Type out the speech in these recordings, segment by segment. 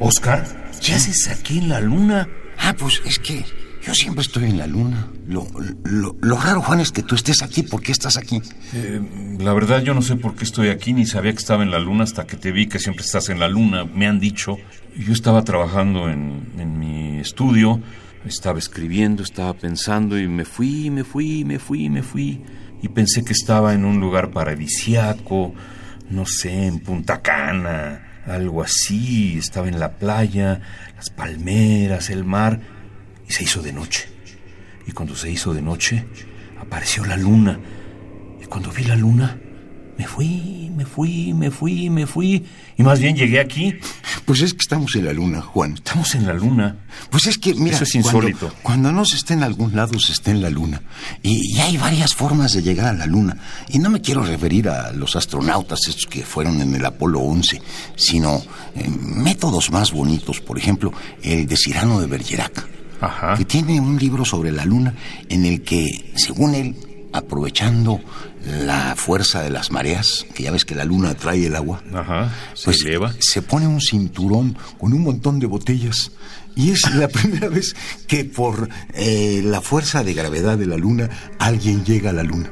Oscar, ¿qué haces aquí en la luna? Ah, pues es que yo siempre estoy en la luna. Lo, lo, lo raro, Juan, es que tú estés aquí. ¿Por qué estás aquí? Eh, la verdad yo no sé por qué estoy aquí, ni sabía que estaba en la luna hasta que te vi que siempre estás en la luna. Me han dicho. Yo estaba trabajando en, en mi estudio, estaba escribiendo, estaba pensando y me fui, me fui, me fui, me fui. Y pensé que estaba en un lugar paradisiaco, no sé, en Punta Cana algo así, estaba en la playa, las palmeras, el mar, y se hizo de noche. Y cuando se hizo de noche, apareció la luna. Y cuando vi la luna, me fui, me fui, me fui, me fui. Y más bien llegué aquí. Pues es que estamos en la luna, Juan. Estamos en la luna. Pues es que, mira. Eso es insólito. Cuando, cuando no se está en algún lado, se está en la luna. Y, y, hay varias formas de llegar a la luna. Y no me quiero referir a los astronautas estos que fueron en el Apolo 11, sino eh, métodos más bonitos. Por ejemplo, el de Cirano de Bergerac. Ajá. Que tiene un libro sobre la luna en el que, según él, aprovechando la fuerza de las mareas, que ya ves que la luna atrae el agua, Ajá. Se pues eleva. se pone un cinturón con un montón de botellas. Y es la primera vez que por eh, la fuerza de gravedad de la luna alguien llega a la luna.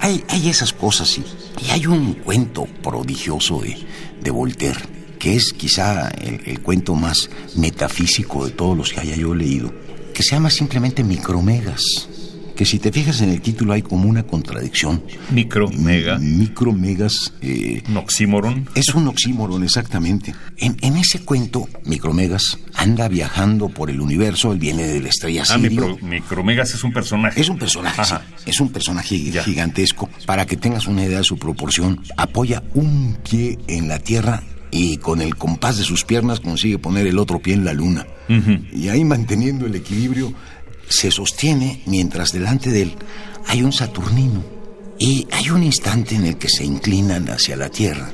Hay, hay esas cosas, sí. Y hay un cuento prodigioso de, de Voltaire, que es quizá el, el cuento más metafísico de todos los que haya yo leído, que se llama simplemente Micromegas que si te fijas en el título hay como una contradicción. Micro, mega. Micromegas. Eh, Un oxímoron. es un oxímoron, exactamente. En, en, ese cuento, Micromegas anda viajando por el universo, él viene de la estrella Ah, Sirio. micro, Micromegas es un personaje. Es un personaje, Ajá. sí. Es un personaje Ya. gigantesco. Para que tengas una idea de su proporción, apoya un pie en la Tierra y con el compás de sus piernas consigue poner el otro pie en la Luna. Y ahí manteniendo el equilibrio, se sostiene mientras delante de él hay un Saturnino. Y hay un instante en el que se inclinan hacia la Tierra,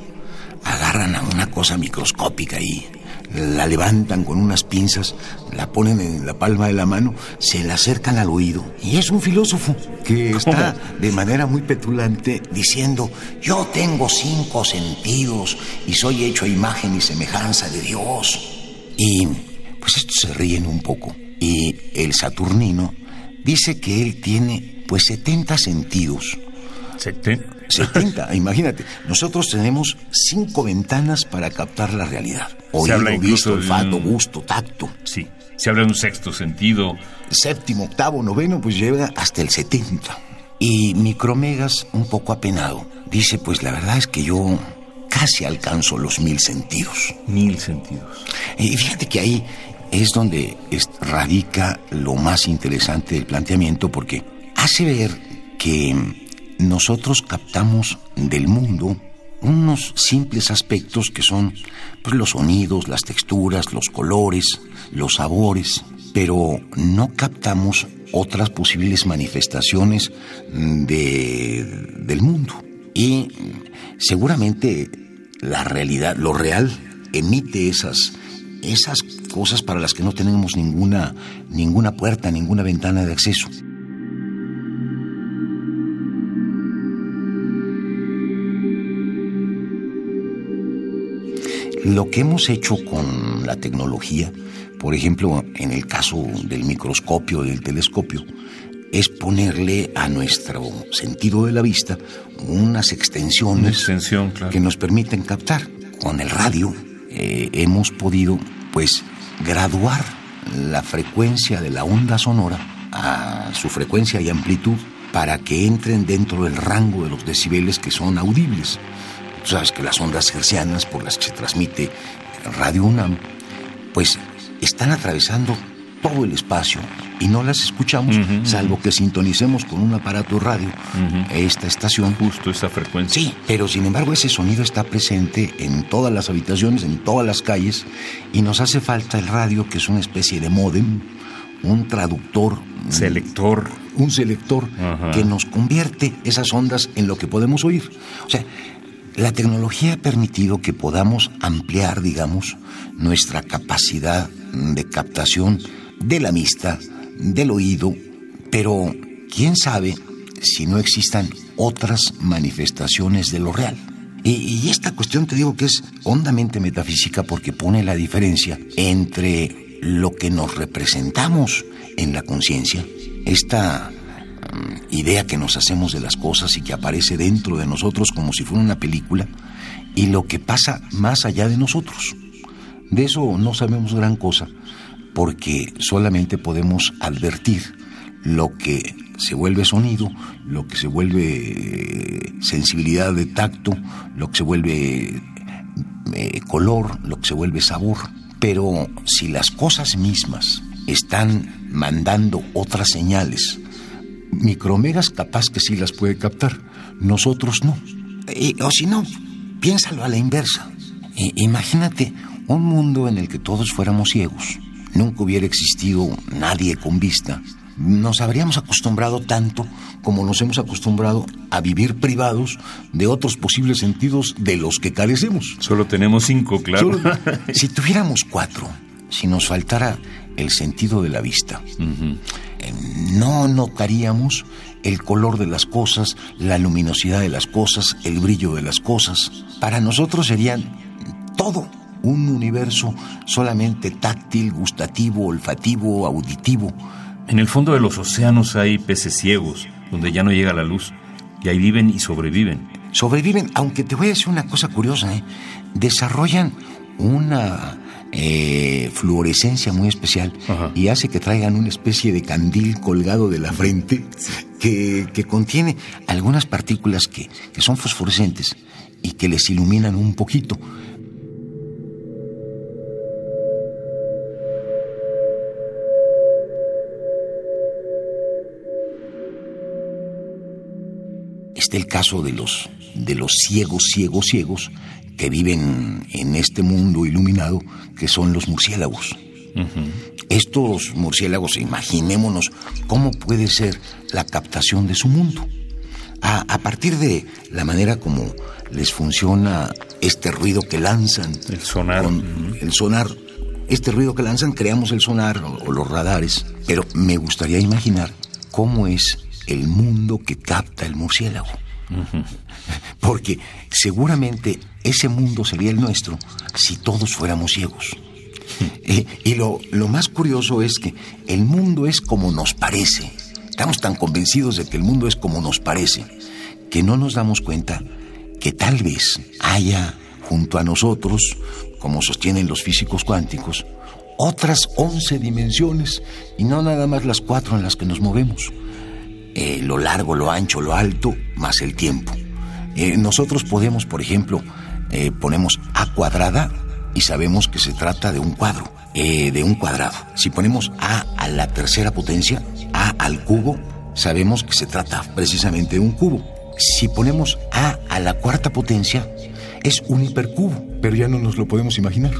agarran a una cosa microscópica y la levantan con unas pinzas, la ponen en la palma de la mano, se la acercan al oído. Y es un filósofo que está de manera muy petulante diciendo, yo tengo cinco sentidos y soy hecho a imagen y semejanza de Dios. Y pues estos se ríen un poco. Y Saturnino dice que él tiene pues 70 sentidos. Seten- 70, imagínate. Nosotros tenemos cinco ventanas para captar la realidad. Oído, visto, olfato, un- gusto, tacto. Sí. Se habla de un sexto sentido. Séptimo, octavo, noveno, pues llega hasta el 70. Y Micromegas, un poco apenado, dice, pues la verdad es que yo casi alcanzo los mil sentidos. Mil sentidos. Y fíjate que ahí es donde radica lo más interesante del planteamiento porque hace ver que nosotros captamos del mundo unos simples aspectos que son pues, los sonidos, las texturas, los colores, los sabores, pero no captamos otras posibles manifestaciones de, del mundo. Y seguramente la realidad, lo real, emite esas, esas cosas para las que no tenemos ninguna, ninguna puerta, ninguna ventana de acceso. Lo que hemos hecho con la tecnología, por ejemplo, en el caso del microscopio, del telescopio, es ponerle a nuestro sentido de la vista unas extensiones Una extensión, claro. que nos permiten captar. Con el radio eh, hemos podido, pues, graduar la frecuencia de la onda sonora a su frecuencia y amplitud para que entren dentro del rango de los decibeles que son audibles. Tú sabes que las ondas hercianas por las que se transmite Radio UNAM, pues están atravesando todo el espacio y no las escuchamos, salvo que sintonicemos con un aparato radio esta estación. Justo esa frecuencia. Sí, pero sin embargo ese sonido está presente en todas las habitaciones, en todas las calles, y nos hace falta el radio, que es una especie de modem, un traductor. Selector. Un selector que nos convierte esas ondas en lo que podemos oír. O sea, la tecnología ha permitido que podamos ampliar, digamos, nuestra capacidad de captación de la vista, del oído, pero quién sabe si no existan otras manifestaciones de lo real. Y, esta cuestión te digo que es hondamente metafísica porque pone la diferencia entre lo que nos representamos en la conciencia, esta mm, idea que nos hacemos de las cosas y que aparece dentro de nosotros como si fuera una película, y lo que pasa más allá de nosotros. De eso no sabemos gran cosa, porque solamente podemos advertir lo que se vuelve sonido, lo que se vuelve eh, sensibilidad de tacto, lo que se vuelve eh, color, lo que se vuelve sabor. Pero si las cosas mismas están mandando otras señales, Micromegas capaz que sí las puede captar, nosotros no. o si no, piénsalo a la inversa. imagínate un mundo en el que todos fuéramos ciegos nunca hubiera existido nadie con vista, nos habríamos acostumbrado tanto como nos hemos acostumbrado a vivir privados de otros posibles sentidos de los que carecemos. Solo tenemos cinco, claro. si tuviéramos cuatro, si nos faltara el sentido de la vista, eh, no notaríamos el color de las cosas, la luminosidad de las cosas, el brillo de las cosas. Para nosotros serían todo un universo solamente táctil, gustativo, olfativo, auditivo. En el fondo de los océanos hay peces ciegos, donde ya no llega la luz, y ahí viven y sobreviven. Sobreviven, aunque te voy a decir una cosa curiosa, ¿eh? desarrollan una eh, fluorescencia muy especial y hace que traigan una especie de candil colgado de la frente que, contiene algunas partículas que, que son fosforescentes y que les iluminan un poquito. Está el caso de los, de los ciegos, ciegos, ciegos que viven en este mundo iluminado, que son los murciélagos. Estos murciélagos, imaginémonos cómo puede ser la captación de su mundo. A, partir de la manera como les funciona este ruido que lanzan. El sonar. El sonar. Este ruido que lanzan, creamos el sonar o los radares. Pero me gustaría imaginar cómo es el mundo que capta el murciélago. Porque seguramente ese mundo sería el nuestro si todos fuéramos ciegos. Eh, y lo, lo más curioso es que el mundo es como nos parece. Estamos tan convencidos de que el mundo es como nos parece, que no nos damos cuenta que tal vez haya junto a nosotros, como sostienen los físicos cuánticos, otras once dimensiones y no nada más las cuatro en las que nos movemos. Eh, lo largo, lo ancho, lo alto, más el tiempo. Eh, nosotros podemos, por ejemplo, eh, ponemos A cuadrada y sabemos que se trata de un cuadro, de un cuadrado. Si ponemos A a la tercera potencia, A al cubo, sabemos que se trata precisamente de un cubo. Si ponemos A a la cuarta potencia, es un hipercubo, pero ya no nos lo podemos imaginar.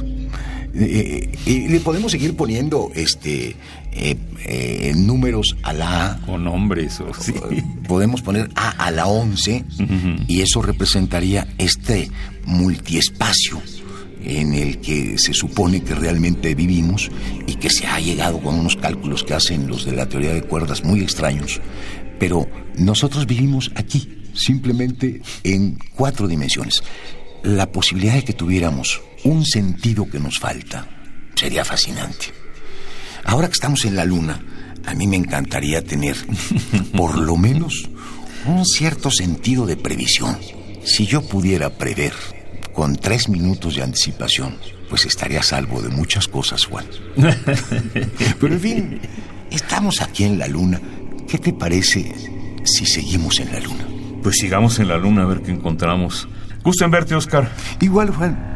Eh, eh, y le podemos seguir poniendo este eh, números a la A. O nombres, o sí. Podemos poner A a la 11 y eso representaría este multiespacio en el que se supone que realmente vivimos y que se ha llegado con unos cálculos que hacen los de la teoría de cuerdas muy extraños. Pero nosotros vivimos aquí, simplemente en cuatro dimensiones. La posibilidad de que tuviéramos un sentido que nos falta. Sería fascinante. Ahora que estamos en la luna, a mí me encantaría tener, por lo menos, un cierto sentido de previsión. Si yo pudiera prever con tres minutos de anticipación, pues estaría salvo de muchas cosas, Juan. Pero en fin, estamos aquí en la luna. ¿Qué te parece si seguimos en la luna? Pues sigamos en la luna a ver qué encontramos. Gusto en verte, Oscar. Igual, Juan.